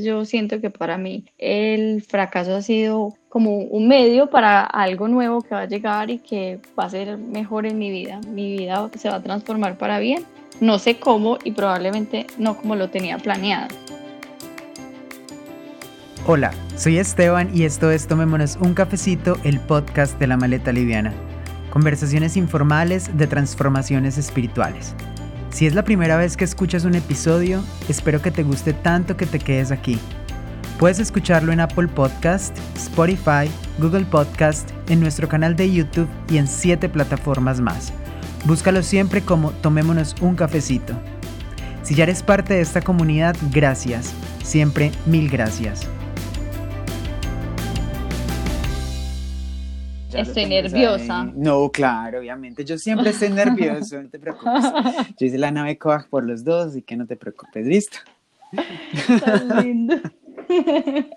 Yo siento que para mí el fracaso ha sido como un medio para algo nuevo que va a llegar y que va a ser mejor en mi vida. Mi vida se va a transformar para bien. No sé cómo y probablemente no como lo tenía planeado. Hola, soy Esteban y esto es Tomémonos un cafecito, el podcast de la maleta liviana. Conversaciones informales de transformaciones espirituales. Si es la primera vez que escuchas un episodio, espero que te guste tanto que te quedes aquí. Puedes escucharlo en Apple Podcast, Spotify, Google Podcast, en nuestro canal de YouTube y en siete plataformas más. Búscalo siempre como Tomémonos un cafecito. Si ya eres parte de esta comunidad, gracias. Siempre mil gracias. Estoy nerviosa. No, claro, obviamente. Yo siempre estoy nervioso, no te preocupes. Yo hice la nave coag por los dos, y que no te preocupes, listo. Tan lindo.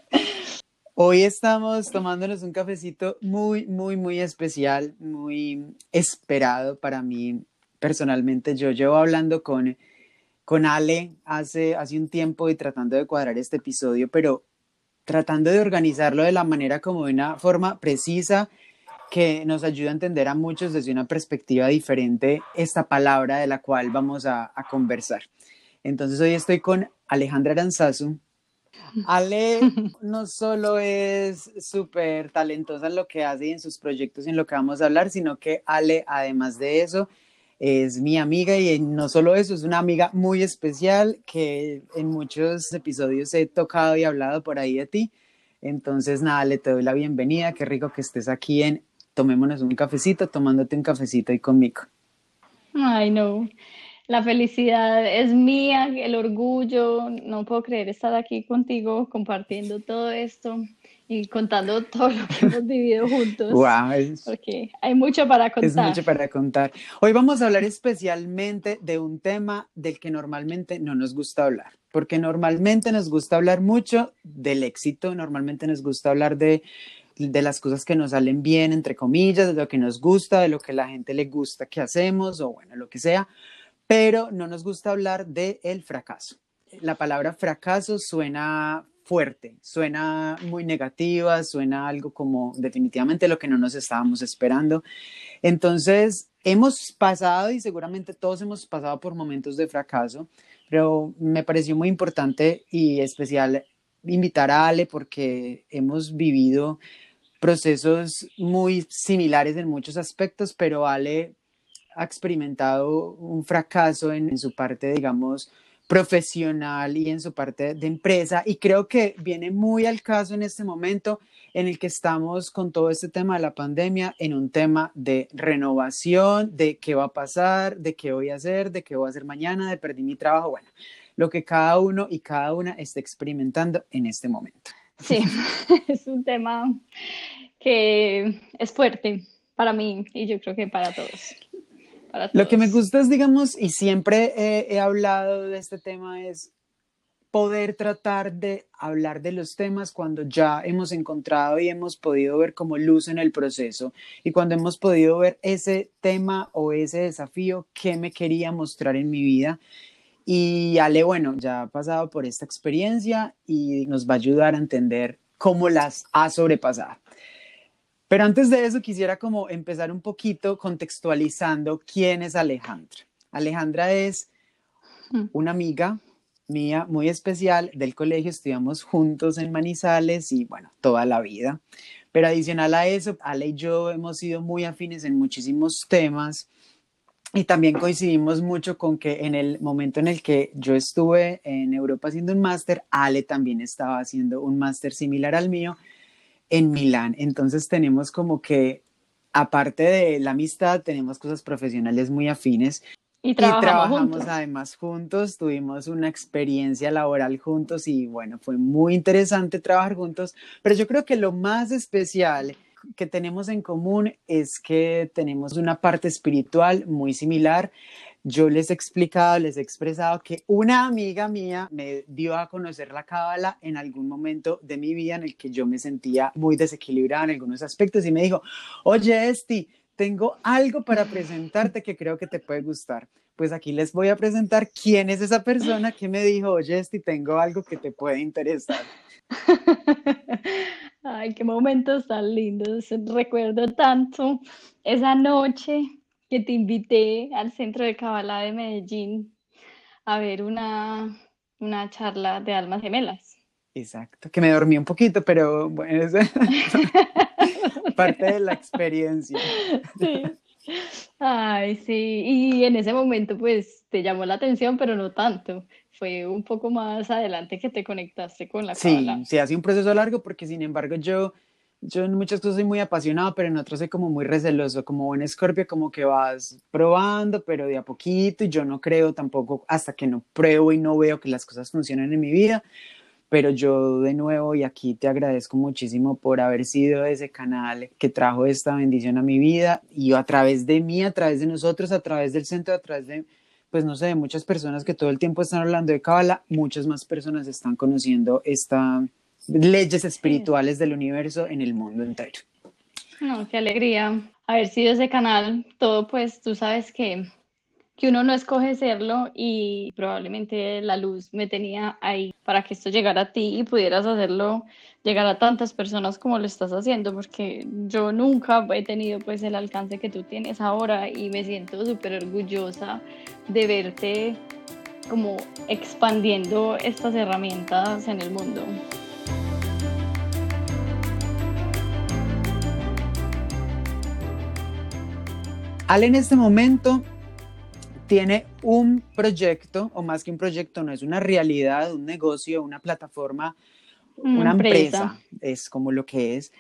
Hoy estamos tomándonos un cafecito muy, muy, muy especial, muy esperado para mí personalmente. Yo llevo hablando con, con Ale hace, hace un tiempo y tratando de cuadrar este episodio, pero tratando de organizarlo de la manera como de una forma precisa que nos ayuda a entender a muchos desde una perspectiva diferente esta palabra de la cual vamos a, conversar. Entonces hoy estoy con Alejandra Aranzazu. Ale no solo es súper talentosa en lo que hace y en sus proyectos y en lo que vamos a hablar, sino que Ale, además de eso, es mi amiga y no solo eso, es una amiga muy especial que en muchos episodios he tocado y hablado por ahí de ti. Entonces, nada, le te doy la bienvenida. Qué rico que estés aquí en tomémonos un cafecito, tomándote un cafecito ahí conmigo. Ay, no. La felicidad es mía, el orgullo. No puedo creer estar aquí contigo compartiendo todo esto y contando todo lo que hemos vivido juntos. Wow, porque hay mucho para contar. Es mucho para contar. Hoy vamos a hablar especialmente de un tema del que normalmente no nos gusta hablar, porque normalmente nos gusta hablar mucho del éxito, normalmente nos gusta hablar de de las cosas que nos salen bien, entre comillas, de lo que nos gusta, de lo que la gente le gusta que hacemos o bueno, lo que sea, pero no nos gusta hablar del el fracaso. La palabra fracaso suena fuerte, suena muy negativa, suena algo como definitivamente lo que no nos estábamos esperando. Entonces, hemos pasado y seguramente todos hemos pasado por momentos de fracaso, pero me pareció muy importante y especial invitar a Ale porque hemos vivido procesos muy similares en muchos aspectos, pero Ale ha experimentado un fracaso en, su parte, digamos, profesional y en su parte de empresa. Y creo que viene muy al caso en este momento en el que estamos con todo este tema de la pandemia, en un tema de renovación, de qué va a pasar, de qué voy a hacer, de qué voy a hacer mañana, de perdí mi trabajo, bueno, lo que cada uno y cada una está experimentando en este momento. Sí, es un tema que es fuerte para mí y yo creo que para todos. Lo que me gusta es, digamos, y siempre he, hablado de este tema, es poder tratar de hablar de los temas cuando ya hemos encontrado y hemos podido ver como luz en el proceso y cuando hemos podido ver ese tema o ese desafío que me quería mostrar en mi vida. Y Ale, bueno, ya ha pasado por esta experiencia y nos va a ayudar a entender cómo las ha sobrepasado. Pero antes de eso quisiera como empezar un poquito contextualizando quién es Alejandra. Alejandra es mm. una amiga mía muy especial del colegio, estudiamos juntos en Manizales y bueno, toda la vida. Pero adicional a eso, Ale y yo hemos sido muy afines en muchísimos temas y también coincidimos mucho con que en el momento en el que yo estuve en Europa haciendo un máster, Ale también estaba haciendo un máster similar al mío en Milán. Entonces tenemos como que, aparte de la amistad, tenemos cosas profesionales muy afines. Y trabajamos, además juntos, tuvimos una experiencia laboral juntos y bueno, fue muy interesante trabajar juntos, pero yo creo que lo más especial que tenemos en común es que tenemos una parte espiritual muy similar yo les he explicado, les he expresado que una amiga mía me dio a conocer la cábala en algún momento de mi vida en el que yo me sentía muy desequilibrada en algunos aspectos y me dijo, oye, Esti, tengo algo para presentarte que creo que te puede gustar. pues aquí les voy a presentar quién es esa persona que me dijo, oye, Esti, tengo algo que te puede interesar. Ay, qué momentos tan lindos. Recuerdo tanto esa noche que te invité al Centro de Kabbalah de Medellín a ver una, una charla de almas gemelas. Exacto, que me dormí un poquito, pero bueno, es parte de la experiencia. Sí. Ay, sí, y en ese momento pues te llamó la atención, pero no tanto. Fue un poco más adelante que te conectaste con la Sí, sí, ha sido un proceso largo porque sin embargo yo, yo en muchas cosas soy muy apasionado, pero en otras soy como muy receloso, como buen escorpio, como que vas probando, pero de a poquito, y yo no creo tampoco hasta que no pruebo y no veo que las cosas funcionan en mi vida. Pero yo de nuevo y aquí te agradezco muchísimo por haber sido ese canal que trajo esta bendición a mi vida y a través de mí, a través de nosotros, a través del centro, a través de, pues no sé, de muchas personas que todo el tiempo están hablando de Kabbalah, muchas más personas están conociendo estas leyes espirituales del universo en el mundo entero. No, qué alegría haber sido ese canal. Todo pues tú sabes que que uno no escoge serlo y probablemente la luz me tenía ahí para que esto llegara a ti y pudieras hacerlo llegar a tantas personas como lo estás haciendo, porque yo nunca he tenido pues el alcance que tú tienes ahora y me siento súper orgullosa de verte como expandiendo estas herramientas en el mundo. Ale en este momento tiene un proyecto, o más que un proyecto, no es una realidad, un negocio, una plataforma, una, empresa. es como lo que es,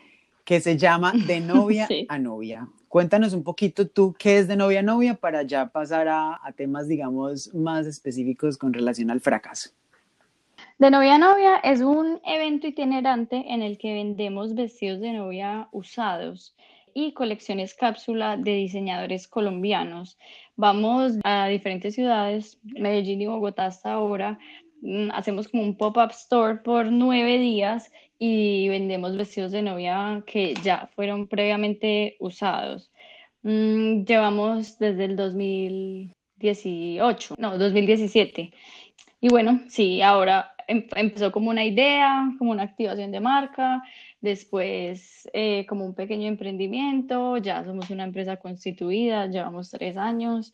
que se llama De novia a novia. Cuéntanos un poquito tú qué es de novia a novia para ya pasar a, a temas, digamos, más específicos con relación al fracaso. De novia a novia es un evento itinerante en el que vendemos vestidos de novia usados y colecciones cápsula de diseñadores colombianos. Vamos a diferentes ciudades, Medellín y Bogotá hasta ahora. Mm, hacemos como un pop-up store por nueve días y vendemos vestidos de novia que ya fueron previamente usados. Mm, llevamos desde el 2018, no, 2017. Y bueno, sí, ahora empezó como una idea, como una activación de marca, después eh, como un pequeño emprendimiento, ya somos una empresa constituida, llevamos tres años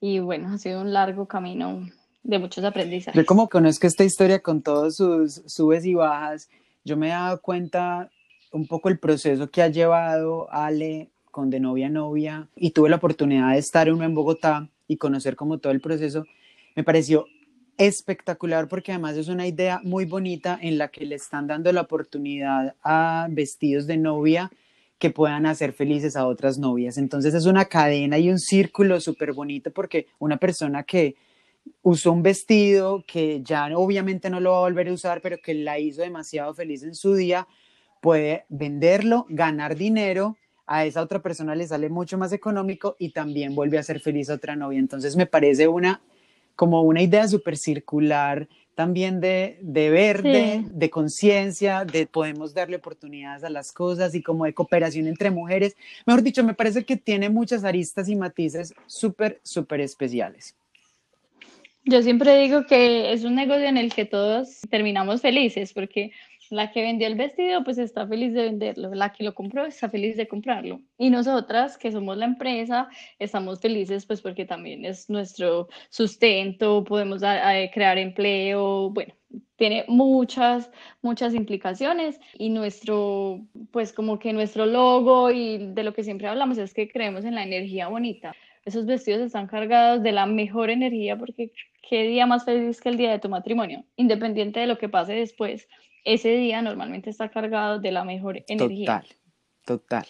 y bueno, ha sido un largo camino de muchos aprendizajes. Yo como conozco esta historia con todos sus subes y bajas, yo me he dado cuenta un poco el proceso que ha llevado Ale con de novia a novia y tuve la oportunidad de estar uno en Bogotá y conocer como todo el proceso. Me pareció espectacular porque además es una idea muy bonita en la que le están dando la oportunidad a vestidos de novia que puedan hacer felices a otras novias. Entonces es una cadena y un círculo súper bonito porque una persona que usó un vestido que ya obviamente no lo va a volver a usar, pero que la hizo demasiado feliz en su día, puede venderlo, ganar dinero, a esa otra persona le sale mucho más económico y también vuelve a ser feliz a otra novia. Entonces me parece una como una idea súper circular también de, de verde, de conciencia, de podemos darle oportunidades a las cosas y como de cooperación entre mujeres. Mejor dicho, me parece que tiene muchas aristas y matices súper, súper especiales. Yo siempre digo que es un negocio en el que todos terminamos felices porque la que vendió el vestido, pues está feliz de venderlo. La que lo compró está feliz de comprarlo. Y nosotras, que somos la empresa, estamos felices, pues porque también es nuestro sustento, podemos crear empleo, bueno, tiene muchas, muchas implicaciones y nuestro, pues como que nuestro logo y de lo que siempre hablamos es que creemos en la energía bonita. Esos vestidos están cargados de la mejor energía porque qué día más feliz que el día de tu matrimonio, independiente de lo que pase después ese día normalmente está cargado de la mejor energía. Total, total.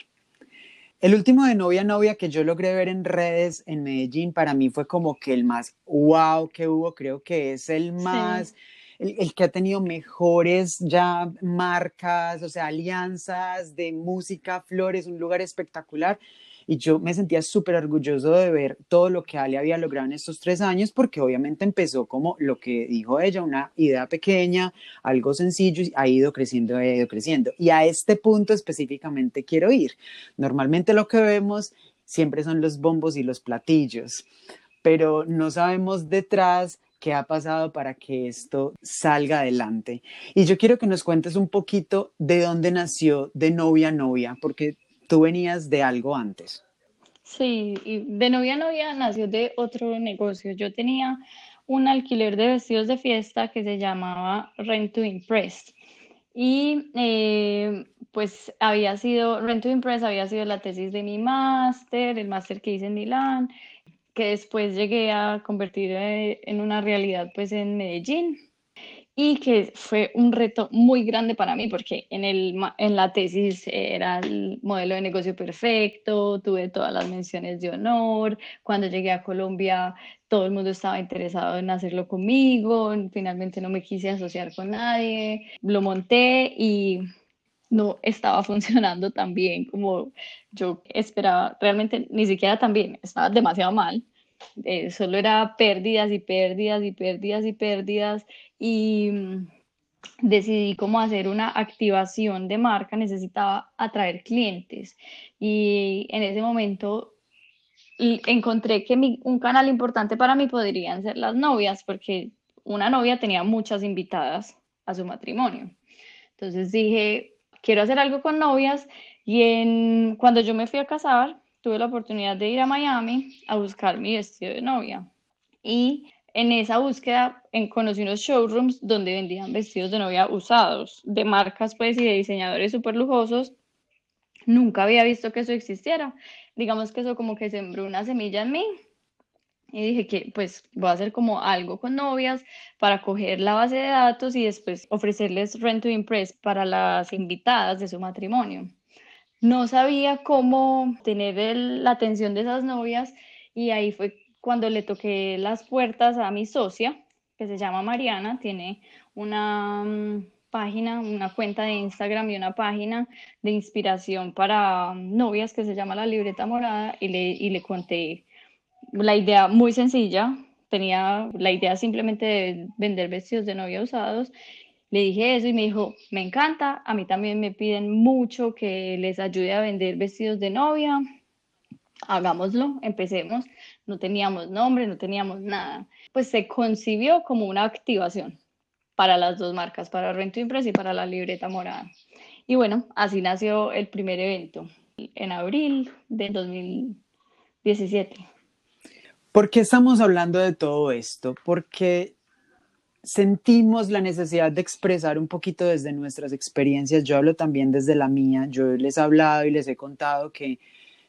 El último de novia novia que yo logré ver en redes en Medellín para mí fue como que el más wow que hubo, creo que es el más, el, el, que ha tenido mejores ya marcas, o sea, alianzas de música, flores, un lugar espectacular y yo me sentía súper orgulloso de ver todo lo que Ale había logrado en estos tres años, porque obviamente empezó como lo que dijo ella, una idea pequeña, algo sencillo, y ha ido creciendo, ha ido creciendo. Y a este punto específicamente quiero ir. Normalmente lo que vemos siempre son los bombos y los platillos, pero no sabemos detrás qué ha pasado para que esto salga adelante. Y yo quiero que nos cuentes un poquito de dónde nació de novia a novia, porque tú venías de algo antes. Sí, y de novia a novia nació de otro negocio. Yo tenía un alquiler de vestidos de fiesta que se llamaba Rent to Impress. Y eh, pues había sido, Rent to Impress había sido la tesis de mi máster, el máster que hice en Milán, que después llegué a convertir en una realidad pues en Medellín y que fue un reto muy grande para mí porque en, el, en la tesis era el modelo de negocio perfecto, tuve todas las menciones de honor, cuando llegué a Colombia todo el mundo estaba interesado en hacerlo conmigo, finalmente no me quise asociar con nadie, lo monté y no estaba funcionando tan bien como yo esperaba, realmente ni siquiera tan bien, estaba demasiado mal. Eh, solo era pérdidas y pérdidas y pérdidas y pérdidas y mm, decidí cómo hacer una activación de marca, necesitaba atraer clientes y en ese momento encontré que un canal importante para mí podrían ser las novias porque una novia tenía muchas invitadas a su matrimonio. Entonces dije, quiero hacer algo con novias y cuando yo me fui a casar, tuve la oportunidad de ir a Miami a buscar mi vestido de novia y en esa búsqueda en, conocí unos showrooms donde vendían vestidos de novia usados, de marcas pues y de diseñadores súper lujosos. Nunca había visto que eso existiera. Digamos que eso como que sembró una semilla en mí. Y dije que pues voy a hacer como algo con novias para coger la base de datos y después ofrecerles rent to impress para las invitadas de su matrimonio. No sabía cómo tener la atención de esas novias y ahí fue cuando le toqué las puertas a mi socia, que se llama Mariana, tiene una mm, página, una cuenta de Instagram y una página de inspiración para mm, novias que se llama La Libreta Morada y le, y le conté la idea muy sencilla, tenía la idea simplemente de vender vestidos de novia usados. Le dije eso y me dijo, me encanta, a mí también me piden mucho que les ayude a vender vestidos de novia, hagámoslo, empecemos no teníamos nombre, no teníamos nada. Pues se concibió como una activación para las dos marcas, para Rento Impress y para la libreta morada. Y bueno, así nació el primer evento en abril de 2017. ¿Por qué estamos hablando de todo esto? Porque sentimos la necesidad de expresar un poquito desde nuestras experiencias. Yo hablo también desde la mía. Yo les he hablado y les he contado que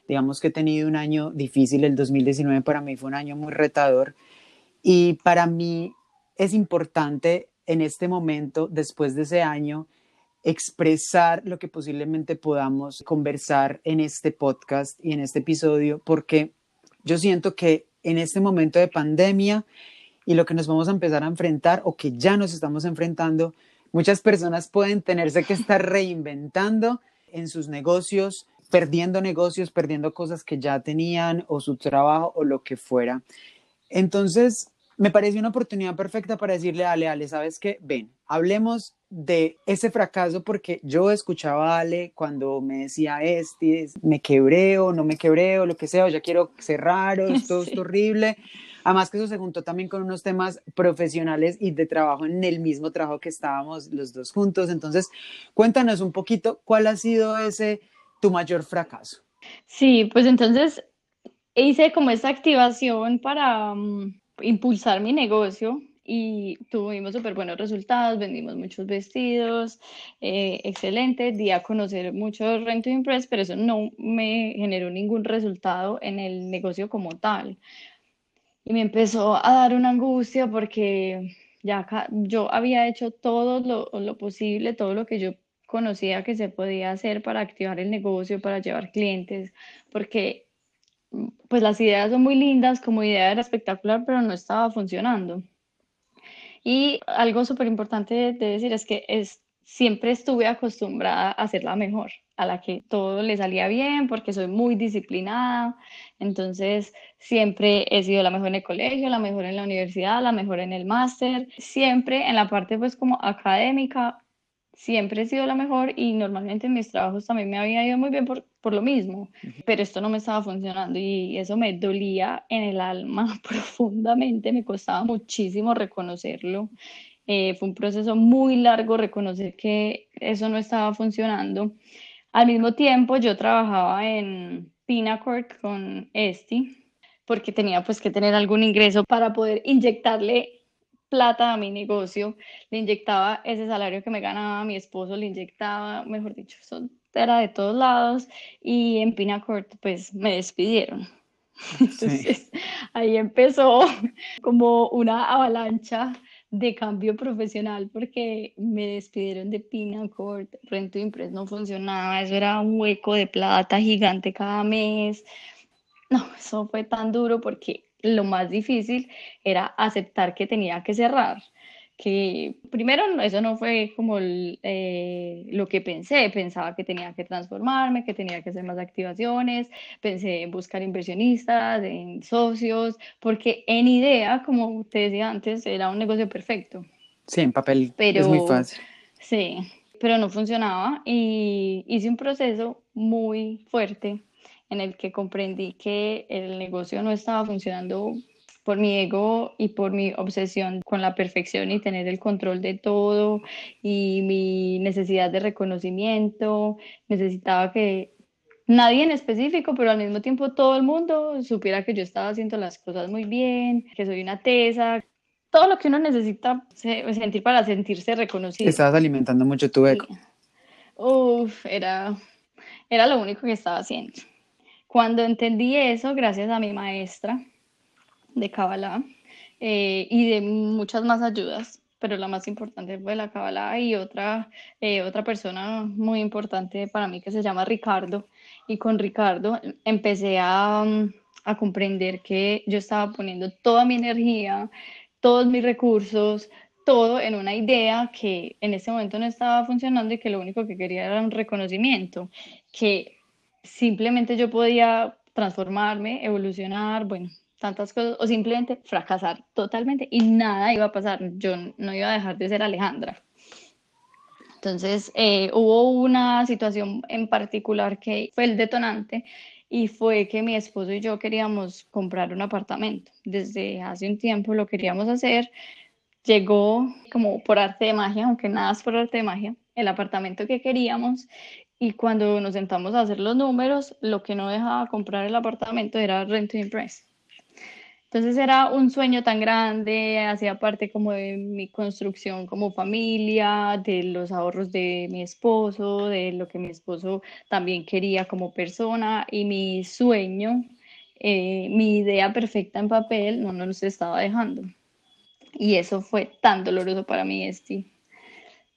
Digamos que he tenido un año difícil, el 2019 para mí fue un año muy retador y para mí es importante en este momento, después de ese año, expresar lo que posiblemente podamos conversar en este podcast y en este episodio, porque yo siento que en este momento de pandemia y lo que nos vamos a empezar a enfrentar o que ya nos estamos enfrentando, muchas personas pueden tenerse que estar reinventando en sus negocios, perdiendo negocios, perdiendo cosas que ya tenían o su trabajo o lo que fuera. Entonces, me pareció una oportunidad perfecta para decirle a Ale, Ale, ¿sabes qué? Ven, hablemos de ese fracaso porque yo escuchaba a Ale cuando me decía, este, me quebré o no me quebré o lo que sea, o ya quiero cerrar o esto es horrible. Además que eso se juntó también con unos temas profesionales y de trabajo en el mismo trabajo que estábamos los dos juntos. Entonces, cuéntanos un poquito cuál ha sido ese tu mayor fracaso? Sí, pues entonces hice como esta activación para mm, impulsar mi negocio y tuvimos súper buenos resultados, vendimos muchos vestidos, eh, excelente, di a conocer mucho Rent to Impress, pero eso no me generó ningún resultado en el negocio como tal. Y me empezó a dar una angustia porque ya yo había hecho todo lo, lo posible, todo lo que yo conocía que se podía hacer para activar el negocio, para llevar clientes, porque pues las ideas son muy lindas, como idea era espectacular, pero no estaba funcionando. Y algo súper importante de decir es que es, siempre estuve acostumbrada a ser la mejor, a la que todo le salía bien, porque soy muy disciplinada. Entonces, siempre he sido la mejor en el colegio, la mejor en la universidad, la mejor en el máster. Siempre en la parte, pues, como académica, siempre he sido la mejor y normalmente en mis trabajos también me había ido muy bien por, por lo mismo, pero esto no me estaba funcionando y eso me dolía en el alma profundamente, me costaba muchísimo reconocerlo. Eh, fue un proceso muy largo reconocer que eso no estaba funcionando. Al mismo tiempo, yo trabajaba en Pinacord con Esti, porque tenía pues que tener algún ingreso para poder inyectarle plata a mi negocio, le inyectaba ese salario que me ganaba mi esposo, le inyectaba, mejor dicho, eso era de todos lados y en Pinacord pues me despidieron. Entonces ahí empezó como una avalancha de cambio profesional porque me despidieron de Pinacord, Rento Impress no funcionaba, eso era un hueco de plata gigante cada mes. No, eso fue tan duro porque lo más difícil era aceptar que tenía que cerrar. Que primero eso no fue como eh, lo que pensé, pensaba que tenía que transformarme, que tenía que hacer más activaciones, pensé en buscar inversionistas, en socios, porque en idea, como te decía antes, era un negocio perfecto. Sí, en papel pero, es muy fácil. Sí, pero no funcionaba y hice un proceso muy fuerte en el que comprendí que el negocio no estaba funcionando por mi ego y por mi obsesión con la perfección y tener el control de todo y mi necesidad de reconocimiento. Necesitaba que nadie en específico, pero al mismo tiempo todo el mundo supiera que yo estaba haciendo las cosas muy bien, que soy una tesa, todo lo que uno necesita sentir para sentirse reconocido. Estabas alimentando mucho tu ego. Uf, era, era lo único que estaba haciendo. Cuando entendí eso, gracias a mi maestra de Kabbalah eh, y de muchas más ayudas, pero la más importante fue la Kabbalah y otra, eh, otra persona muy importante para mí que se llama Ricardo. Y con Ricardo empecé a, a comprender que yo estaba poniendo toda mi energía, todos mis recursos, todo en una idea que en ese momento no estaba funcionando y que lo único que quería era un reconocimiento, que simplemente yo podía transformarme, evolucionar, bueno, tantas cosas, o simplemente fracasar totalmente y nada iba a pasar, yo no iba a dejar de ser Alejandra. Entonces, eh, hubo una situación en particular que fue el detonante y fue que mi esposo y yo queríamos comprar un apartamento. Desde hace un tiempo lo queríamos hacer. Llegó como por arte de magia, aunque nada es por arte de magia, el apartamento que queríamos y cuando nos sentamos a hacer los números, lo que no dejaba comprar el apartamento era Rent to Impress. Entonces era un sueño tan grande, hacía parte como de mi construcción como familia, de los ahorros de mi esposo, de lo que mi esposo también quería como persona y mi sueño, eh, mi idea perfecta en papel no nos estaba dejando. Y eso fue tan doloroso para mí, Esti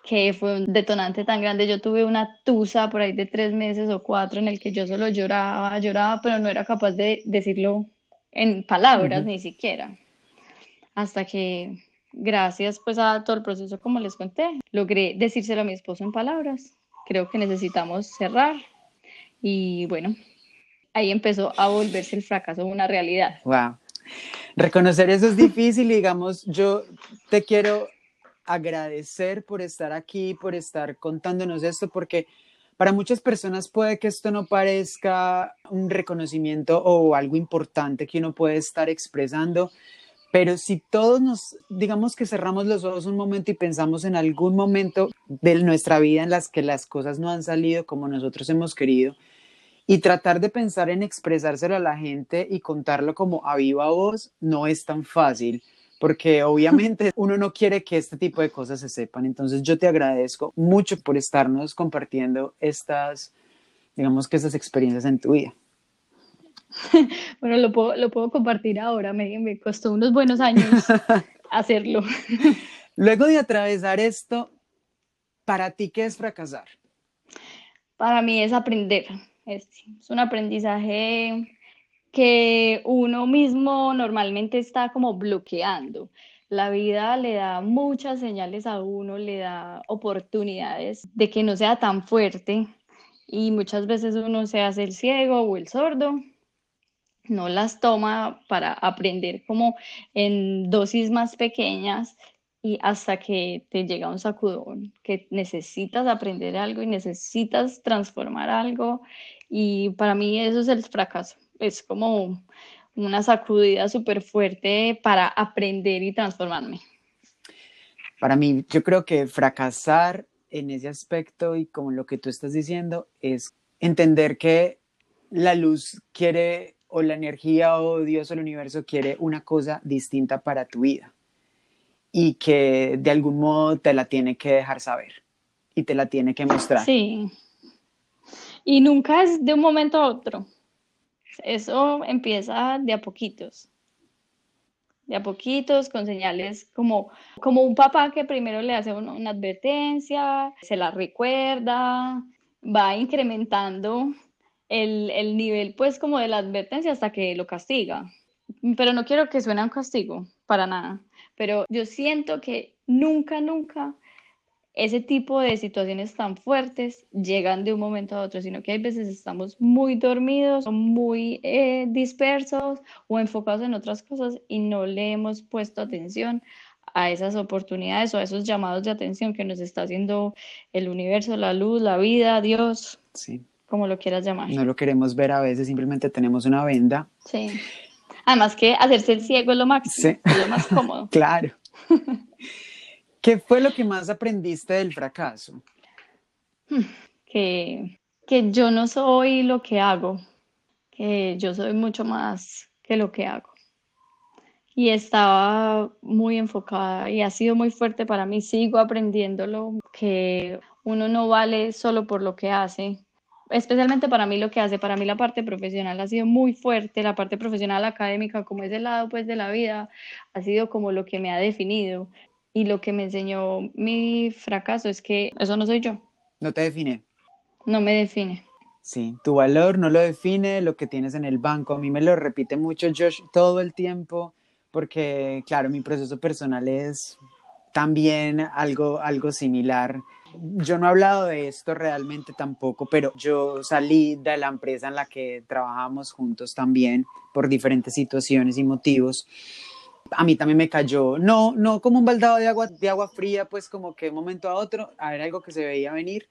que fue un detonante tan grande. Yo tuve una tusa por ahí de tres meses o cuatro en el que yo solo lloraba, lloraba, pero no era capaz de decirlo en palabras ni siquiera. Hasta que, gracias pues a todo el proceso, como les conté, logré decírselo a mi esposo en palabras. Creo que necesitamos cerrar. Y bueno, ahí empezó a volverse el fracaso una realidad. Wow. Reconocer eso es difícil, digamos, yo te quiero agradecer por estar aquí, por estar contándonos esto, porque para muchas personas puede que esto no parezca un reconocimiento o algo importante que uno puede estar expresando, pero si todos nos, digamos que cerramos los ojos un momento y pensamos en algún momento de nuestra vida en las que las cosas no han salido como nosotros hemos querido, y tratar de pensar en expresárselo a la gente y contarlo como a viva voz no es tan fácil porque obviamente uno no quiere que este tipo de cosas se sepan. Entonces yo te agradezco mucho por estarnos compartiendo estas, digamos que estas experiencias en tu vida. Bueno, lo puedo, lo puedo compartir ahora, me, me costó unos buenos años hacerlo. Luego de atravesar esto, ¿para ti qué es fracasar? Para mí es aprender, es, es un aprendizaje que uno mismo normalmente está como bloqueando. La vida le da muchas señales a uno, le da oportunidades de que no sea tan fuerte y muchas veces uno se hace el ciego o el sordo, no las toma para aprender como en dosis más pequeñas y hasta que te llega un sacudón, que necesitas aprender algo y necesitas transformar algo. Y para mí eso es el fracaso. Es como una sacudida súper fuerte para aprender y transformarme. Para mí, yo creo que fracasar en ese aspecto y como lo que tú estás diciendo es entender que la luz quiere o la energía o Dios o el universo quiere una cosa distinta para tu vida y que de algún modo te la tiene que dejar saber y te la tiene que mostrar. Sí. Y nunca es de un momento a otro. Eso empieza de a poquitos. De a poquitos, con señales como, como un papá que primero le hace una, advertencia, se la recuerda, va incrementando el, el, nivel pues como de la advertencia hasta que lo castiga. Pero no quiero que suene un castigo, para nada. Pero yo siento que nunca, nunca ese tipo de situaciones tan fuertes llegan de un momento a otro, sino que hay veces estamos muy dormidos, muy eh, dispersos o enfocados en otras cosas y no le hemos puesto atención a esas oportunidades o a esos llamados de atención que nos está haciendo el universo, la luz, la vida, Dios. Sí como lo quieras llamar. No lo queremos ver a veces, simplemente tenemos una venda. Sí. Además que hacerse el ciego es lo máximo, sí. es lo más cómodo. claro. ¿Qué fue lo que más aprendiste del fracaso? Que, que yo no soy lo que hago, que yo soy mucho más que lo que hago. Y estaba muy enfocada y ha sido muy fuerte para mí, sigo aprendiéndolo, que uno no vale solo por lo que hace, especialmente para mí lo que hace, para mí la parte profesional ha sido muy fuerte, la parte profesional académica, como es el lado pues de la vida, ha sido como lo que me ha definido y lo que me enseñó mi fracaso es que eso no soy yo. No te define. No me define. Sí, tu valor no lo define lo que tienes en el banco. A mí me lo repite mucho Josh todo el tiempo porque, claro, mi proceso personal es también algo, algo similar yo no he hablado de esto realmente tampoco, pero yo salí de la empresa en la que trabajamos juntos también por diferentes situaciones y motivos. A mí también me cayó, no, no como un baldado de agua, de agua fría, pues como que de momento a otro, a ver algo que se veía venir,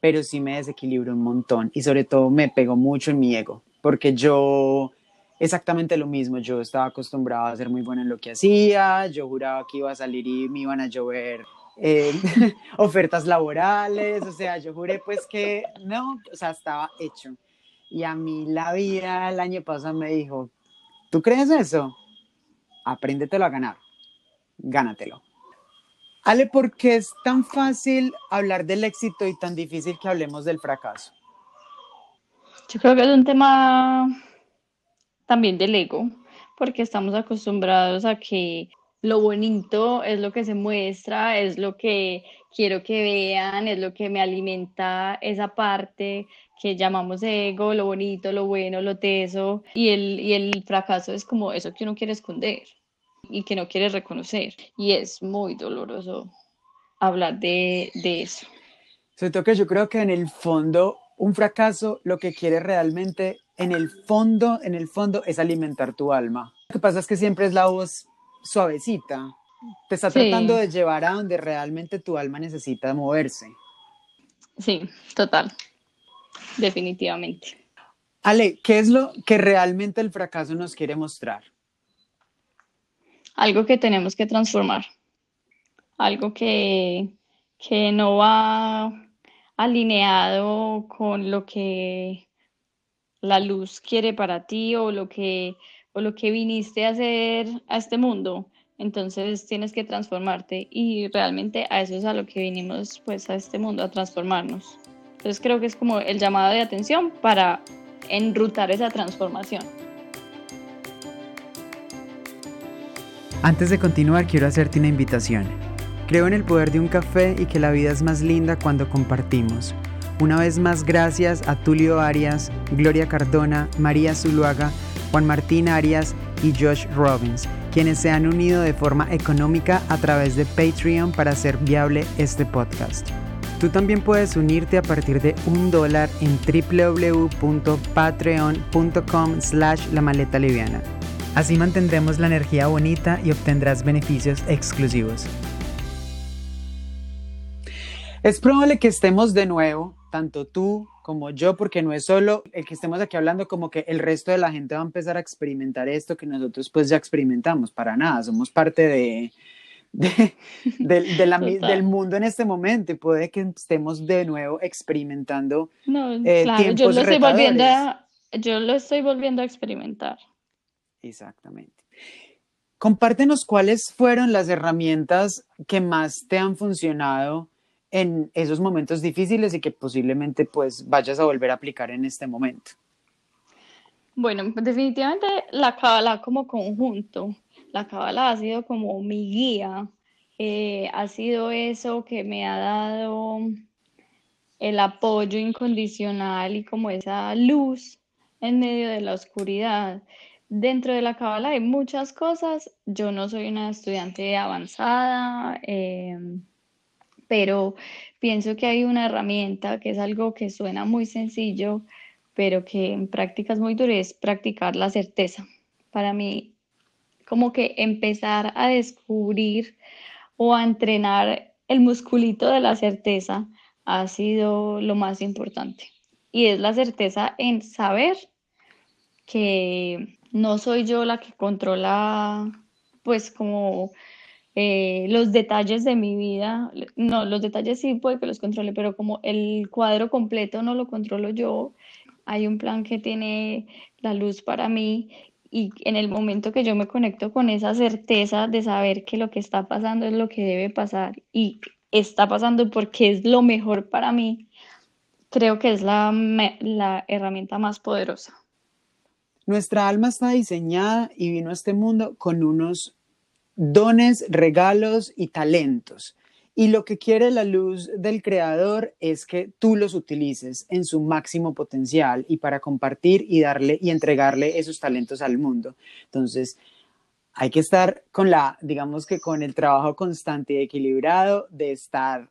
pero sí me desequilibró un montón y sobre todo me pegó mucho en mi ego, porque yo exactamente lo mismo. Yo estaba acostumbrado a ser muy bueno en lo que hacía, yo juraba que iba a salir y me iban a llover eh, ofertas laborales, o sea, yo juré pues que no, o sea, estaba hecho. Y a mí la vida el año pasado me dijo, ¿tú crees eso? Apréndetelo a ganar, gánatelo. Ale, ¿por qué es tan fácil hablar del éxito y tan difícil que hablemos del fracaso? Yo creo que es un tema también del ego, porque estamos acostumbrados a que lo bonito es lo que se muestra, es lo que quiero que vean, es lo que me alimenta esa parte que llamamos ego, lo bonito, lo bueno, lo teso, y el, y el fracaso es como eso que uno quiere esconder y que no quiere reconocer, y es muy doloroso hablar de, de eso. Sobre que yo creo que en el fondo un fracaso lo que quiere realmente, en el fondo, en el fondo es alimentar tu alma. Lo que pasa es que siempre es la voz suavecita. Te está tratando de llevar a donde realmente tu alma necesita moverse. Sí, total. Definitivamente. Ale, ¿qué es lo que realmente el fracaso nos quiere mostrar? Algo que tenemos que transformar. Algo que, que no va alineado con lo que la luz quiere para ti o lo que o lo que viniste a hacer a este mundo, entonces tienes que transformarte y realmente a eso es a lo que vinimos pues a este mundo, a transformarnos. Entonces creo que es como el llamado de atención para enrutar esa transformación. Antes de continuar quiero hacerte una invitación. Creo en el poder de un café y que la vida es más linda cuando compartimos. Una vez más gracias a Tulio Arias, Gloria Cardona, María Zuluaga, Juan Martín Arias y Josh Robbins, quienes se han unido de forma económica a través de Patreon para hacer viable este podcast. Tú también puedes unirte a partir de un dólar en www.patreon.com slash la maleta liviana. Así mantendremos la energía bonita y obtendrás beneficios exclusivos. Es probable que estemos de nuevo, tanto tú como yo, porque no es solo el que estemos aquí hablando, como que el resto de la gente va a empezar a experimentar esto que nosotros pues ya experimentamos, para nada, somos parte de, del mundo en este momento y puede que estemos de nuevo experimentando. No, eh, claro, yo lo, estoy volviendo a, yo lo estoy volviendo a experimentar. Exactamente. Compártenos cuáles fueron las herramientas que más te han funcionado en esos momentos difíciles y que posiblemente pues vayas a volver a aplicar en este momento? Bueno, definitivamente la cábala como conjunto. La cábala ha sido como mi guía. Eh, ha sido eso que me ha dado el apoyo incondicional y como esa luz en medio de la oscuridad. Dentro de la cábala hay muchas cosas. Yo no soy una estudiante avanzada. Eh, pero pienso que hay una herramienta que es algo que suena muy sencillo, pero que en práctica es muy duro, es practicar la certeza. Para mí, como que empezar a descubrir o a entrenar el musculito de la certeza ha sido lo más importante. Y es la certeza en saber que no soy yo la que controla, pues como eh, los detalles de mi vida, no, los detalles sí puede que los controle, pero como el cuadro completo no lo controlo yo, hay un plan que tiene la luz para mí y en el momento que yo me conecto con esa certeza de saber que lo que está pasando es lo que debe pasar y está pasando porque es lo mejor para mí, creo que es la, la herramienta más poderosa. Nuestra alma está diseñada y vino a este mundo con unos dones, regalos y talentos. Y lo que quiere la luz del creador es que tú los utilices en su máximo potencial y para compartir y darle y entregarle esos talentos al mundo. Entonces, hay que estar con la, digamos que con el trabajo constante y equilibrado de estar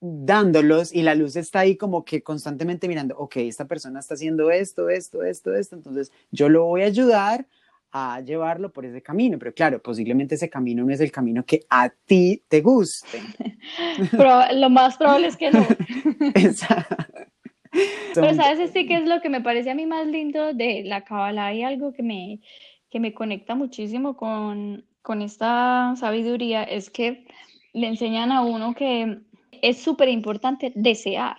dándolos y la luz está ahí como que constantemente mirando, ok, esta persona está haciendo esto, esto, esto, esto, entonces yo lo voy a ayudar a llevarlo por ese camino, pero claro, posiblemente ese camino no es el camino que a ti te guste. Pero lo más probable es que no. Pero sabes, sí que es lo que me parece a mí más lindo de la Kabbalah y algo que me, que me conecta muchísimo con, con esta sabiduría, es que le enseñan a uno que es súper importante desear,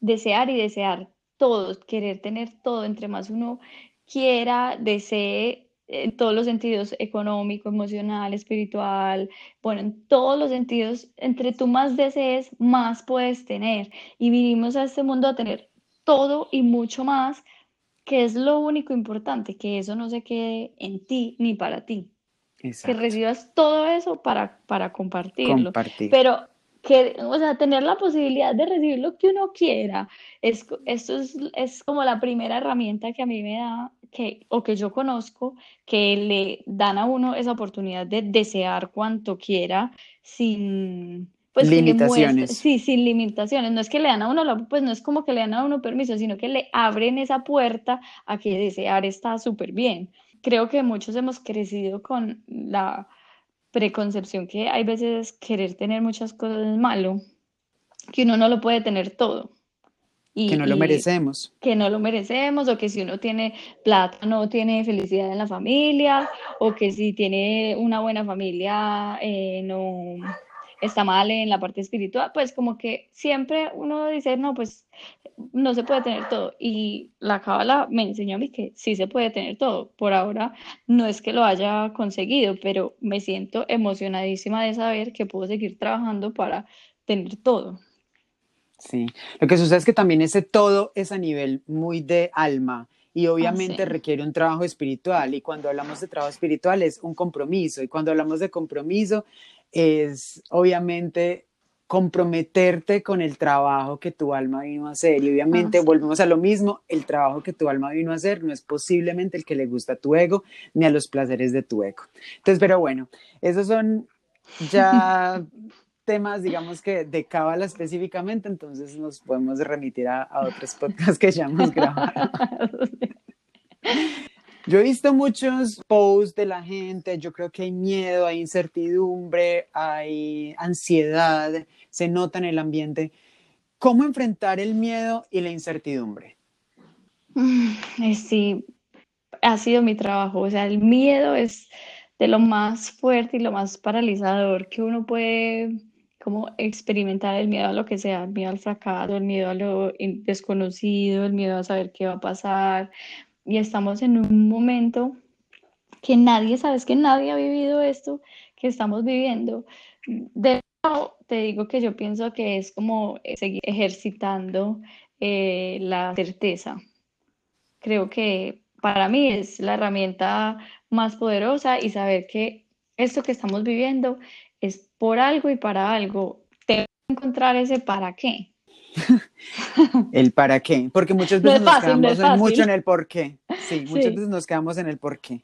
desear y desear todo, querer tener todo, entre más uno quiera, desee, en todos los sentidos, económico, emocional, espiritual, bueno, en todos los sentidos, entre tú más desees, más puedes tener. Y vinimos a este mundo a tener todo y mucho más, que es lo único importante, que eso no se quede en ti ni para ti. Que recibas todo eso para, para compartirlo. Pero que, o sea, tener la posibilidad de recibir lo que uno quiera, es, esto es, es como la primera herramienta que a mí me da que, o que yo conozco que le dan a uno esa oportunidad de desear cuanto quiera sin pues limitaciones. sí, sin limitaciones. No es que le dan a uno, pues no es como que le dan a uno permiso, sino que le abren esa puerta a que desear está súper bien. Creo que muchos hemos crecido con la preconcepción que hay veces querer tener muchas cosas es malo, que uno no lo puede tener todo que no lo merecemos. Que no lo merecemos, o que si uno tiene plata no tiene felicidad en la familia, o que si tiene una buena familia eh, no está mal en la parte espiritual, pues como que siempre uno dice, no, pues no se puede tener todo. Y la cábala me enseñó a mí que sí se puede tener todo. Por ahora no es que lo haya conseguido, pero me siento emocionadísima de saber que puedo seguir trabajando para tener todo. Sí, lo que sucede es que también ese todo es a nivel muy de alma y obviamente ah, requiere un trabajo espiritual y cuando hablamos de trabajo espiritual es un compromiso y cuando hablamos de compromiso es obviamente comprometerte con el trabajo que tu alma vino a hacer y obviamente ah, volvemos a lo mismo, el trabajo que tu alma vino a hacer no es posiblemente el que le gusta a tu ego ni a los placeres de tu ego. Entonces, pero bueno, esos son ya temas, digamos que de cábala específicamente, entonces nos podemos remitir a, otros podcasts que ya hemos grabado. Yo he visto muchos posts de la gente, yo creo que hay miedo, hay incertidumbre, hay ansiedad, se nota en el ambiente. ¿Cómo enfrentar el miedo y la incertidumbre? Sí, ha sido mi trabajo. O sea, el miedo es de lo más fuerte y lo más paralizador que uno puede como experimentar el miedo a lo que sea, el miedo al fracaso, el miedo a lo desconocido, el miedo a saber qué va a pasar. Y estamos en un momento que nadie, sabes que nadie ha vivido esto que estamos viviendo. De te digo que yo pienso que es como seguir ejercitando eh, la certeza. Creo que para mí es la herramienta más poderosa y saber que esto que estamos viviendo es por algo y para algo. Tengo que encontrar ese para qué. el para qué, porque muchas veces nos quedamos mucho en el por qué. Sí, muchas veces nos quedamos en el por qué.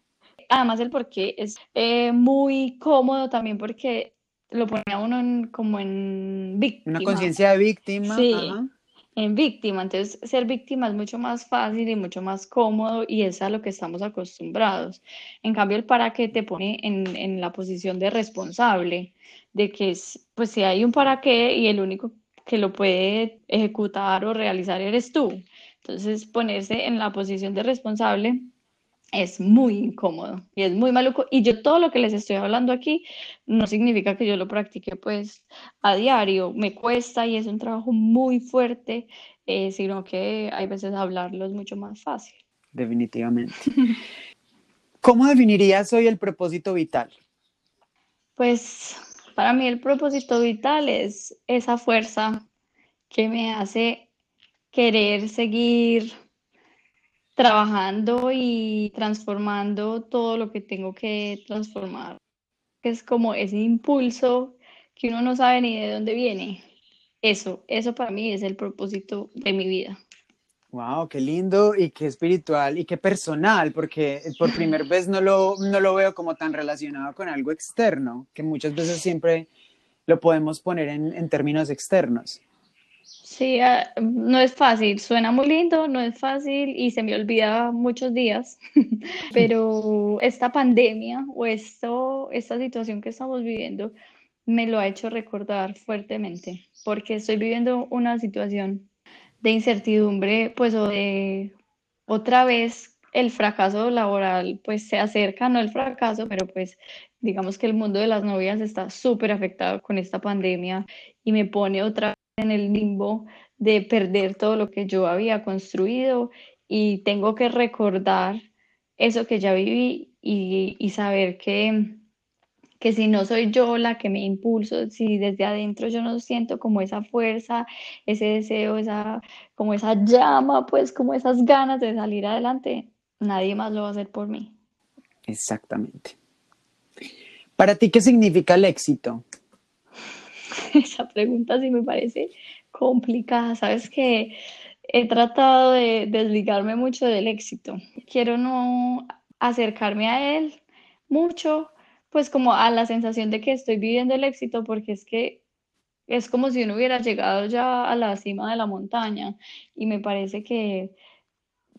Además, el por qué es eh, muy cómodo también porque lo pone a uno como en víctima. Una conciencia de víctima. Sí, en víctima. Entonces, ser víctima es mucho más fácil y mucho más cómodo y es a lo que estamos acostumbrados. En cambio, el para qué te pone en, en la posición de responsable, de que es, pues si hay un para qué y el único que lo puede ejecutar o realizar eres tú. Entonces, ponerse en la posición de responsable es muy incómodo y es muy maluco. Y yo todo lo que les estoy hablando aquí no significa que yo lo practique pues a diario, me cuesta y es un trabajo muy fuerte, eh, sino que hay veces hablarlo es mucho más fácil. Definitivamente. ¿Cómo definirías hoy el propósito vital? Pues para mí el propósito vital es esa fuerza que me hace querer seguir trabajando y transformando todo lo que tengo que transformar. Es como ese impulso que uno no sabe ni de dónde viene. Eso, eso para mí es el propósito de mi vida. Wow, qué lindo y qué espiritual y qué personal, porque por primera vez no lo, no lo veo como tan relacionado con algo externo, que muchas veces siempre lo podemos poner en, en términos externos. Sí, ah, no es fácil, suena muy lindo, no es fácil y se me olvida muchos días, pero esta pandemia o esto, esta situación que estamos viviendo me lo ha hecho recordar fuertemente, porque estoy viviendo una situación de incertidumbre, pues o de otra vez el fracaso laboral, pues se acerca, no el fracaso, pero pues digamos que el mundo de las novias está súper afectado con esta pandemia y me pone otra en el limbo de perder todo lo que yo había construido y tengo que recordar eso que ya viví y, saber que, que si no soy yo la que me impulso, si desde adentro yo no siento como esa fuerza, ese deseo, esa, como esa llama, pues como esas ganas de salir adelante, nadie más lo va a hacer por mí. Exactamente. Para ti, ¿qué significa el éxito? esa pregunta sí me parece complicada. Sabes que he tratado de desligarme mucho del éxito. Quiero no acercarme a él mucho, pues como a la sensación de que estoy viviendo el éxito, porque es que es como si uno hubiera llegado ya a la cima de la montaña y me parece que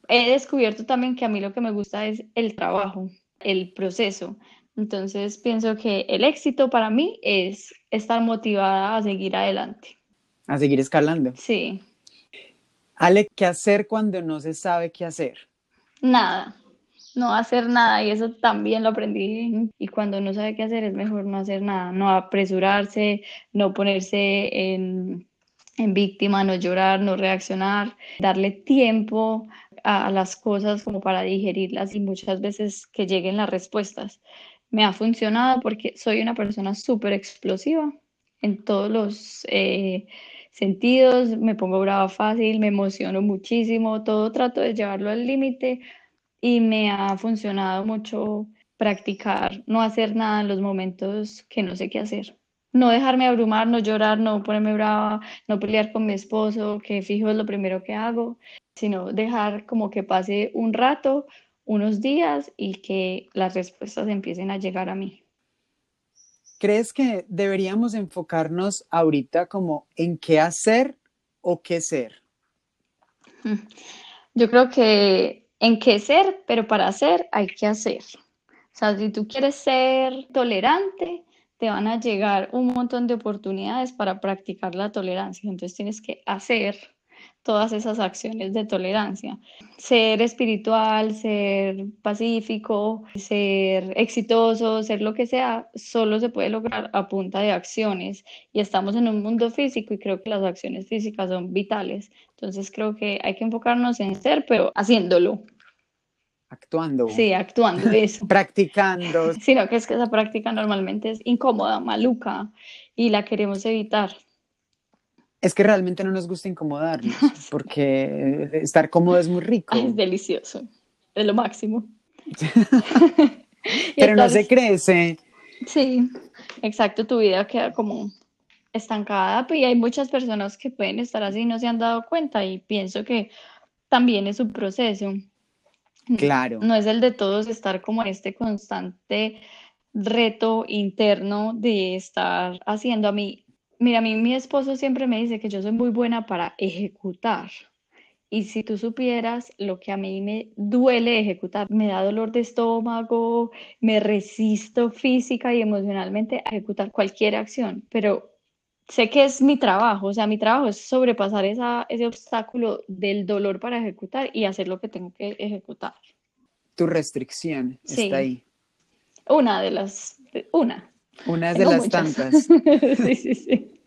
he descubierto también que a mí lo que me gusta es el trabajo, el proceso. Entonces pienso que el éxito para mí es estar motivada a seguir adelante. A seguir escalando. Sí. Ale, ¿qué hacer cuando no se sabe qué hacer? Nada, no hacer nada y eso también lo aprendí y cuando no sabe qué hacer es mejor no hacer nada, no apresurarse, no ponerse en, en víctima, no llorar, no reaccionar, darle tiempo a las cosas como para digerirlas y muchas veces que lleguen las respuestas. Me ha funcionado porque soy una persona súper explosiva en todos los eh, sentidos, me pongo brava fácil, me emociono muchísimo, todo trato de llevarlo al límite y me ha funcionado mucho practicar, no hacer nada en los momentos que no sé qué hacer. No dejarme abrumar, no llorar, no ponerme brava, no pelear con mi esposo, que fijo es lo primero que hago, sino dejar como que pase un rato unos días y que las respuestas empiecen a llegar a mí. ¿Crees que deberíamos enfocarnos ahorita como en qué hacer o qué ser? Yo creo que en qué ser, pero para hacer hay que hacer. O sea, si tú quieres ser tolerante, te van a llegar un montón de oportunidades para practicar la tolerancia. Entonces tienes que hacer todas esas acciones de tolerancia. Ser espiritual, ser pacífico, ser exitoso, ser lo que sea, solo se puede lograr a punta de acciones. Y estamos en un mundo físico y creo que las acciones físicas son vitales. Entonces creo que hay que enfocarnos en ser, pero haciéndolo. Actuando. Sí, actuando, eso. Practicando. Sino que es que esa práctica normalmente es incómoda, maluca, y la queremos evitar. Es que realmente no nos gusta incomodarnos, porque estar cómodo es muy rico. es delicioso, es lo máximo. Pero no se crece. Sí, exacto, tu vida queda como estancada y hay muchas personas que pueden estar así y no se han dado cuenta y pienso que también es un proceso. Claro. No es el de todos estar como en este constante reto interno de estar haciendo a mí Mira, a mí mi esposo siempre me dice que yo soy muy buena para ejecutar. Y si tú supieras lo que a mí me duele ejecutar, me da dolor de estómago, me resisto física y emocionalmente a ejecutar cualquier acción, pero sé que es mi trabajo, o sea, mi trabajo es sobrepasar esa, ese obstáculo del dolor para ejecutar y hacer lo que tengo que ejecutar. Tu restricción está ahí. Una de las, una. Una de las tantas. sí, sí, sí.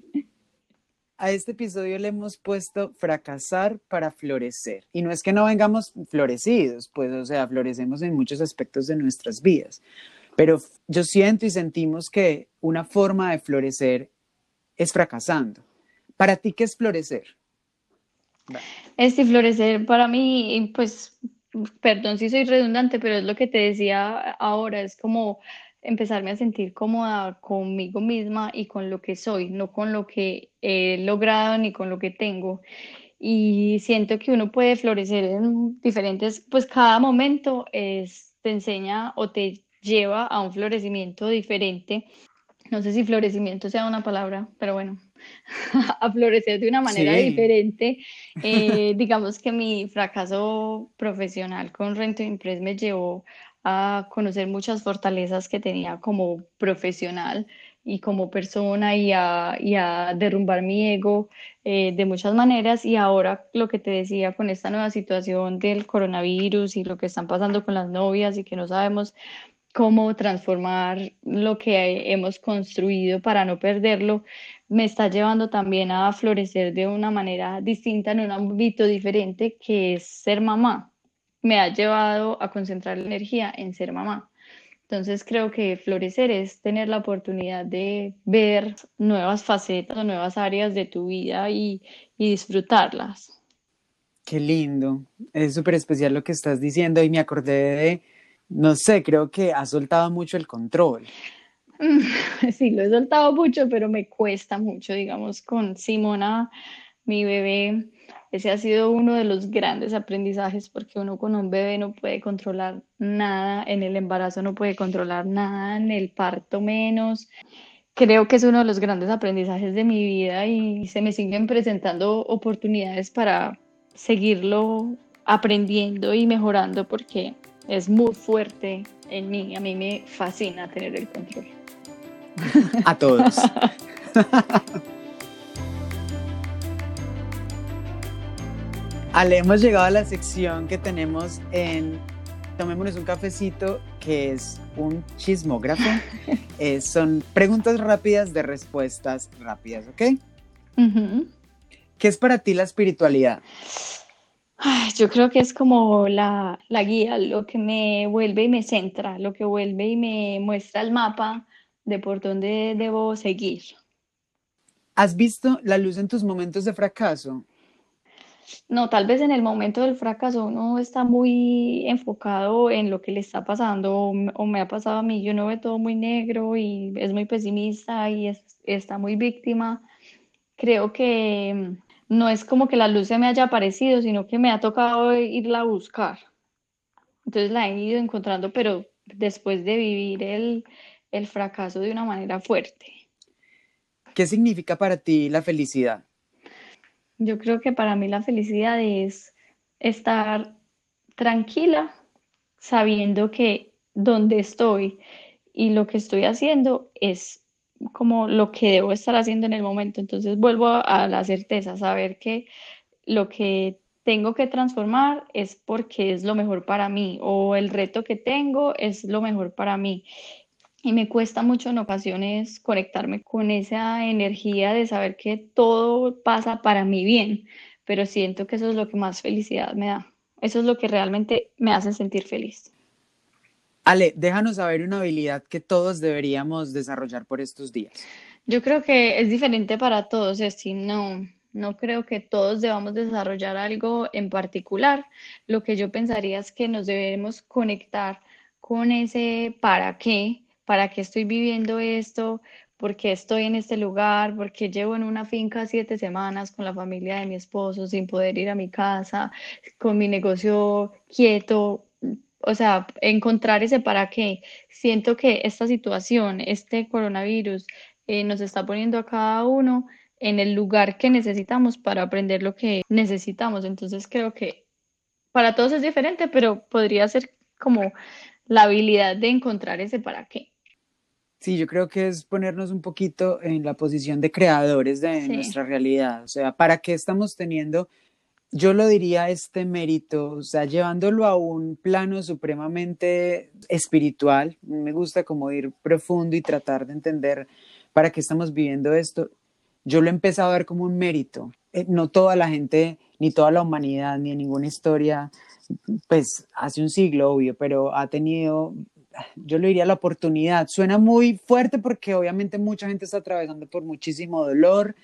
A este episodio le hemos puesto fracasar para florecer. Y no es que no vengamos florecidos, pues, o sea, florecemos en muchos aspectos de nuestras vidas. Pero yo siento y sentimos que una forma de florecer es fracasando. ¿Para ti qué es florecer? Este florecer para mí, pues, perdón si soy redundante, pero es lo que te decía ahora, es como empezarme a sentir cómoda conmigo misma y con lo que soy, no con lo que he logrado ni con lo que tengo. Y siento que uno puede florecer en diferentes, pues cada momento es, te enseña o te lleva a un florecimiento diferente. No sé si florecimiento sea una palabra, pero bueno, a florecer de una manera diferente. Eh, digamos que mi fracaso profesional con Rento Impress me llevó a conocer muchas fortalezas que tenía como profesional y como persona y a, y a derrumbar mi ego eh, de muchas maneras. Y ahora lo que te decía con esta nueva situación del coronavirus y lo que están pasando con las novias y que no sabemos cómo transformar lo que hemos construido para no perderlo, me está llevando también a florecer de una manera distinta en un ámbito diferente que es ser mamá me ha llevado a concentrar la energía en ser mamá. Entonces creo que florecer es tener la oportunidad de ver nuevas facetas o nuevas áreas de tu vida y, disfrutarlas. Qué lindo. Es súper especial lo que estás diciendo y me acordé de, no sé, creo que has soltado mucho el control. Sí, lo he soltado mucho, pero me cuesta mucho, digamos, con Simona, mi bebé ese ha sido uno de los grandes aprendizajes porque uno con un bebé no puede controlar nada, en el embarazo no puede controlar nada, en el parto menos. Creo que es uno de los grandes aprendizajes de mi vida y se me siguen presentando oportunidades para seguirlo aprendiendo y mejorando porque es muy fuerte en mí. A mí me fascina tener el control. A todos. Ale, hemos llegado a la sección que tenemos en Tomémonos un cafecito, que es un chismógrafo. Eh, son preguntas rápidas de respuestas rápidas, ¿ok? ¿Qué es para ti la espiritualidad? Yo creo que es como la, la, guía, lo que me vuelve y me centra, lo que vuelve y me muestra el mapa de por dónde debo seguir. ¿Has visto la luz en tus momentos de fracaso? No, tal vez en el momento del fracaso uno está muy enfocado en lo que le está pasando o, me ha pasado a mí, yo no veo todo muy negro y es muy pesimista y está muy víctima. Creo que no es como que la luz se me haya aparecido, sino que me ha tocado irla a buscar. Entonces la he ido encontrando, pero después de vivir el, el fracaso de una manera fuerte. ¿Qué significa para ti la felicidad? Yo creo que para mí la felicidad es estar tranquila sabiendo que donde estoy y lo que estoy haciendo es como lo que debo estar haciendo en el momento. Entonces vuelvo a la certeza, saber que lo que tengo que transformar es porque es lo mejor para mí o el reto que tengo es lo mejor para mí. Y me cuesta mucho en ocasiones conectarme con esa energía de saber que todo pasa para mi bien, pero siento que eso es lo que más felicidad me da. Eso es lo que realmente me hace sentir feliz. Ale, déjanos saber una habilidad que todos deberíamos desarrollar por estos días. Yo creo que es diferente para todos, es decir, no, no creo que todos debamos desarrollar algo en particular. Lo que yo pensaría es que nos debemos conectar con ese para qué, para qué estoy viviendo esto, por qué estoy en este lugar, por qué llevo en una finca siete semanas con la familia de mi esposo sin poder ir a mi casa, con mi negocio quieto, o sea, encontrar ese para qué. Siento que esta situación, este coronavirus, eh, nos está poniendo a cada uno en el lugar que necesitamos para aprender lo que necesitamos. Entonces creo que para todos es diferente, pero podría ser como la habilidad de encontrar ese para qué. Sí, yo creo que es ponernos un poquito en la posición de creadores de nuestra realidad. O sea, ¿para qué estamos teniendo yo lo diría este mérito, o sea, llevándolo a un plano supremamente espiritual, me gusta como ir profundo y tratar de entender para qué estamos viviendo esto, yo lo he empezado a ver como un mérito. Eh, no toda la gente, ni toda la humanidad, ni en ninguna historia, pues hace un siglo, obvio, pero ha tenido, yo lo diría la oportunidad. Suena muy fuerte porque obviamente mucha gente está atravesando por muchísimo dolor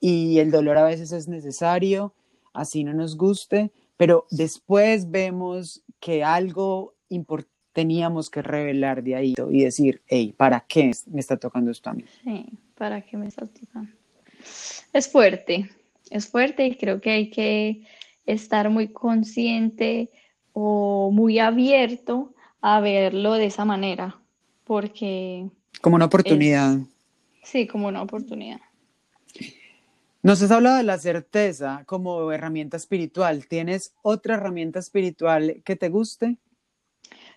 y el dolor a veces es necesario así no nos guste, pero después vemos que algo teníamos que revelar de ahí y decir, hey, ¿para qué me está tocando esto a mí? Sí, ¿para qué me está tocando? Es fuerte, es fuerte y creo que hay que estar muy consciente o muy abierto a verlo de esa manera, porque... Como una oportunidad. sí, como una oportunidad. Nos has hablado de la certeza como herramienta espiritual. ¿Tienes otra herramienta espiritual que te guste?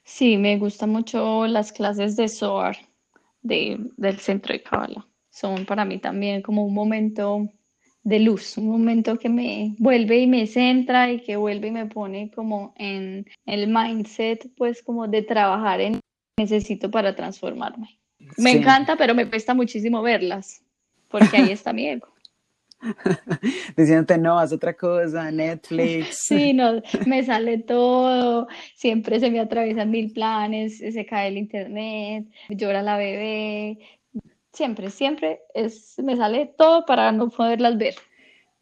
Sí, me gustan mucho las clases de Zohar de, del centro de Kabbalah. Son para mí también como un momento de luz, un momento que me vuelve y me centra y que vuelve y me pone como en el mindset, pues como de trabajar en necesito para transformarme. Me encanta, pero me cuesta muchísimo verlas, porque ahí está mi ego. diciéndote no, haz otra cosa, Netflix. Sí, no, me sale todo, siempre se me atraviesan mil planes, se cae el internet, llora la bebé, siempre, siempre es, me sale todo para no poderlas ver.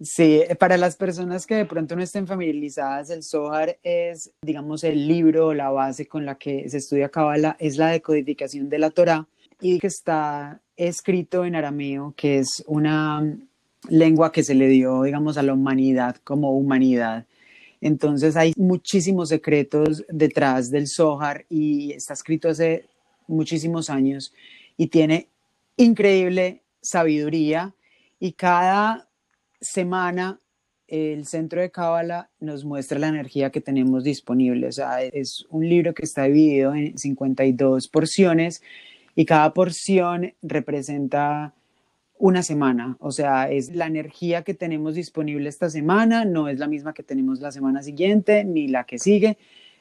Sí, para las personas que de pronto no estén familiarizadas, el Zohar es, digamos, el libro, la base con la que se estudia Kabbalah, es la decodificación de la Torah y que está escrito en arameo, que es una lengua que se le dio, digamos, a la humanidad como humanidad. Entonces hay muchísimos secretos detrás del Zohar y está escrito hace muchísimos años y tiene increíble sabiduría y cada semana el centro de Cábala nos muestra la energía que tenemos disponible. O sea, es un libro que está dividido en 52 porciones y cada porción representa una semana, o sea, es la energía que tenemos disponible esta semana, no es la misma que tenemos la semana siguiente ni la que sigue,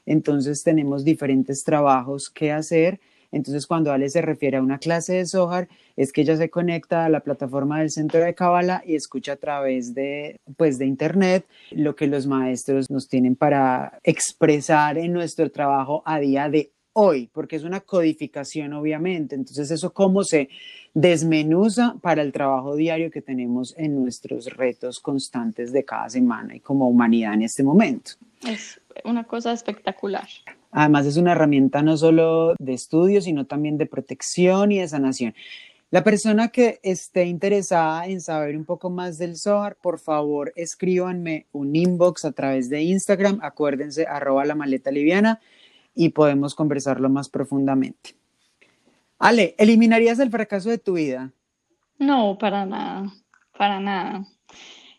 entonces tenemos diferentes trabajos que hacer. Entonces, cuando Ale se refiere a una clase de Sohar, es que ella se conecta a la plataforma del Centro de Kabbalah y escucha a través de, pues, de Internet lo que los maestros nos tienen para expresar en nuestro trabajo a día de hoy, porque es una codificación, obviamente. Entonces, eso cómo se desmenuza para el trabajo diario que tenemos en nuestros retos constantes de cada semana y como humanidad en este momento. Es una cosa espectacular. Además es una herramienta no solo de estudio, sino también de protección y de sanación. La persona que esté interesada en saber un poco más del Zohar, por favor escríbanme un inbox a través de Instagram, acuérdense, arroba la maleta liviana y podemos conversarlo más profundamente. Ale, ¿eliminarías el fracaso de tu vida? No, para nada, para nada.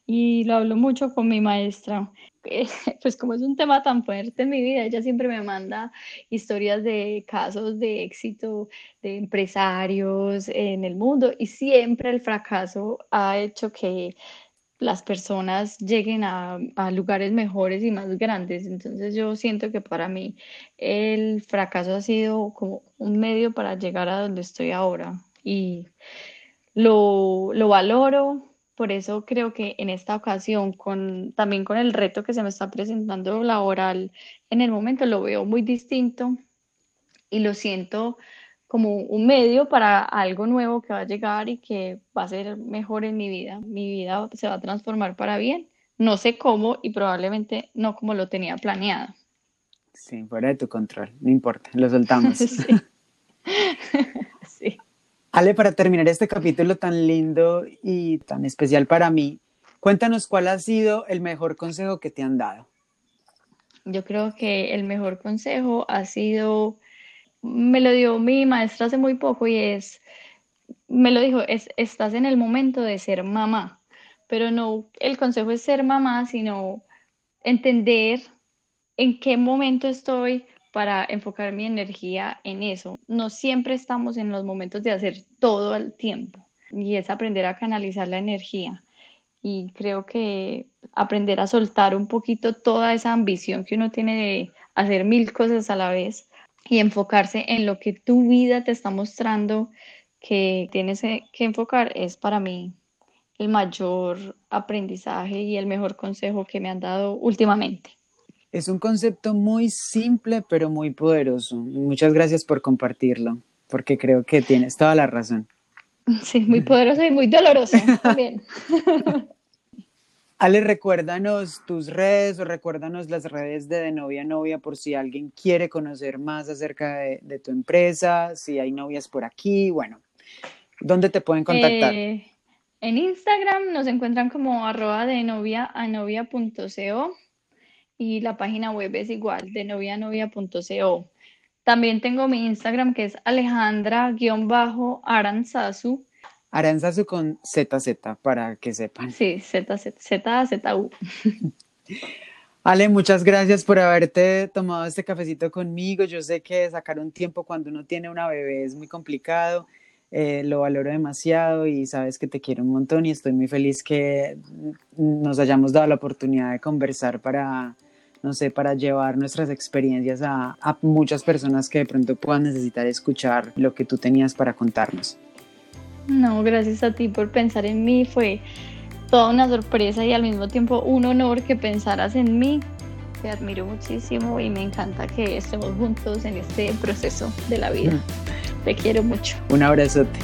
y lo hablo mucho con mi maestra. Pues como es un tema tan fuerte en mi vida, ella siempre me manda historias de casos de éxito de empresarios en el mundo y siempre el fracaso ha hecho que las personas lleguen a, lugares mejores y más grandes. Entonces yo siento que para mí el fracaso ha sido como un medio para llegar a donde estoy ahora y lo, valoro. Por eso creo que en esta ocasión, con, también con el reto que se me está presentando laboral en el momento, lo veo muy distinto y lo siento como un medio para algo nuevo que va a llegar y que va a ser mejor en mi vida. Mi vida se va a transformar para bien. No sé cómo y probablemente no como lo tenía planeado. Sí, fuera de tu control, no importa, lo soltamos. sí. Ale, para terminar este capítulo tan lindo y tan especial para mí, cuéntanos cuál ha sido el mejor consejo que te han dado. Yo creo que el mejor consejo ha sido me lo dio mi maestra hace muy poco y es, me lo dijo, es, estás en el momento de ser mamá, pero no, el consejo es ser mamá, sino entender en qué momento estoy para enfocar mi energía en eso. No siempre estamos en los momentos de hacer todo al tiempo y es aprender a canalizar la energía. Y creo que aprender a soltar un poquito toda esa ambición que uno tiene de hacer mil cosas a la vez y enfocarse en lo que tu vida te está mostrando que tienes que enfocar es para mí el mayor aprendizaje y el mejor consejo que me han dado últimamente. Es un concepto muy simple pero muy poderoso. Muchas gracias por compartirlo, porque creo que tienes toda la razón. Sí, muy poderoso y muy doloroso también. Ale, recuérdanos tus redes o recuérdanos las redes de, de Novia Novia por si alguien quiere conocer más acerca de, tu empresa, si hay novias por aquí, bueno, ¿dónde te pueden contactar? Eh, en Instagram nos encuentran como arroba de novia a novia.co y la página web es igual, de novia a novia.co. También tengo mi Instagram que es alejandra-aranzazu Aranzazu con ZZ, para que sepan. Sí, ZZ, ZZU. Ale, muchas gracias por haberte tomado este cafecito conmigo. Yo sé que sacar un tiempo cuando uno tiene una bebé es muy complicado. Eh, lo valoro demasiado y sabes que te quiero un montón y estoy muy feliz que nos hayamos dado la oportunidad de conversar para, no sé, para llevar nuestras experiencias a, a muchas personas que de pronto puedan necesitar escuchar lo que tú tenías para contarnos. No, gracias a ti por pensar en mí. Fue toda una sorpresa y al mismo tiempo un honor que pensaras en mí. Te admiro muchísimo y me encanta que estemos juntos en este proceso de la vida. Te quiero mucho. Un abrazote.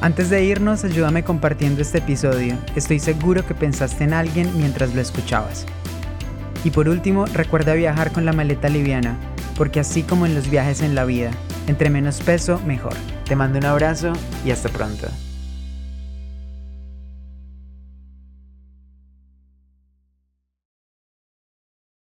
Antes de irnos, ayúdame compartiendo este episodio. Estoy seguro que pensaste en alguien mientras lo escuchabas. Y por último, recuerda viajar con la maleta liviana, porque así como en los viajes en la vida, entre menos peso, mejor. Te mando un abrazo y hasta pronto.